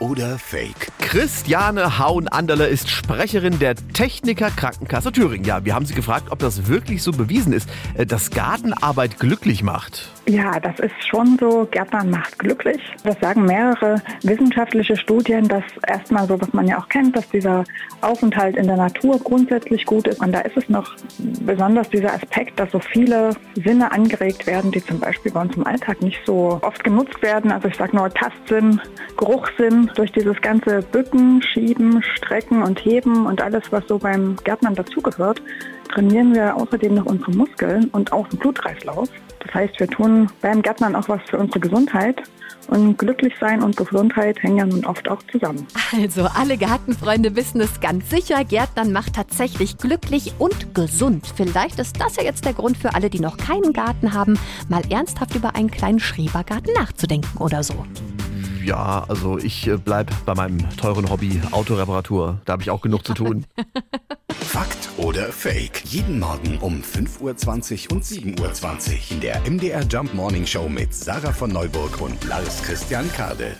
oder Fake? Christiane Haun-Anderle ist Sprecherin der Techniker Krankenkasse Thüringen. Ja, wir haben sie gefragt, ob das wirklich so bewiesen ist, äh, dass Gartenarbeit glücklich macht. Ja, das ist schon so. Gärtnern macht glücklich. Das sagen mehrere wissenschaftliche Studien, dass erstmal so, was man ja auch kennt, dass dieser Aufenthalt in der Natur grundsätzlich gut ist. Und da ist es noch besonders dieser Aspekt, dass so viele Sinne angeregt werden, die zum Beispiel bei uns im Alltag nicht so oft genutzt werden. Also ich sage nur Tastsinn, Geruchssinn, durch dieses ganze Bücken, Schieben, Strecken und Heben und alles, was so beim Gärtnern dazugehört, trainieren wir außerdem noch unsere Muskeln und auch den Blutkreislauf. Das heißt, wir tun beim Gärtnern auch was für unsere Gesundheit. Und glücklich sein und Gesundheit hängen ja nun oft auch zusammen. Also, alle Gartenfreunde wissen es ganz sicher. Gärtnern macht tatsächlich glücklich und gesund. Vielleicht ist das ja jetzt der Grund für alle, die noch keinen Garten haben, mal ernsthaft über einen kleinen Schrebergarten nachzudenken oder so. Ja, also ich äh, bleib bei meinem teuren Hobby Autoreparatur. Da habe ich auch genug zu tun. Fakt oder Fake? Jeden Morgen um 5.20 Uhr und 7.20 Uhr in der MDR Jump Morning Show mit Sarah von Neuburg und Lars Christian Kade.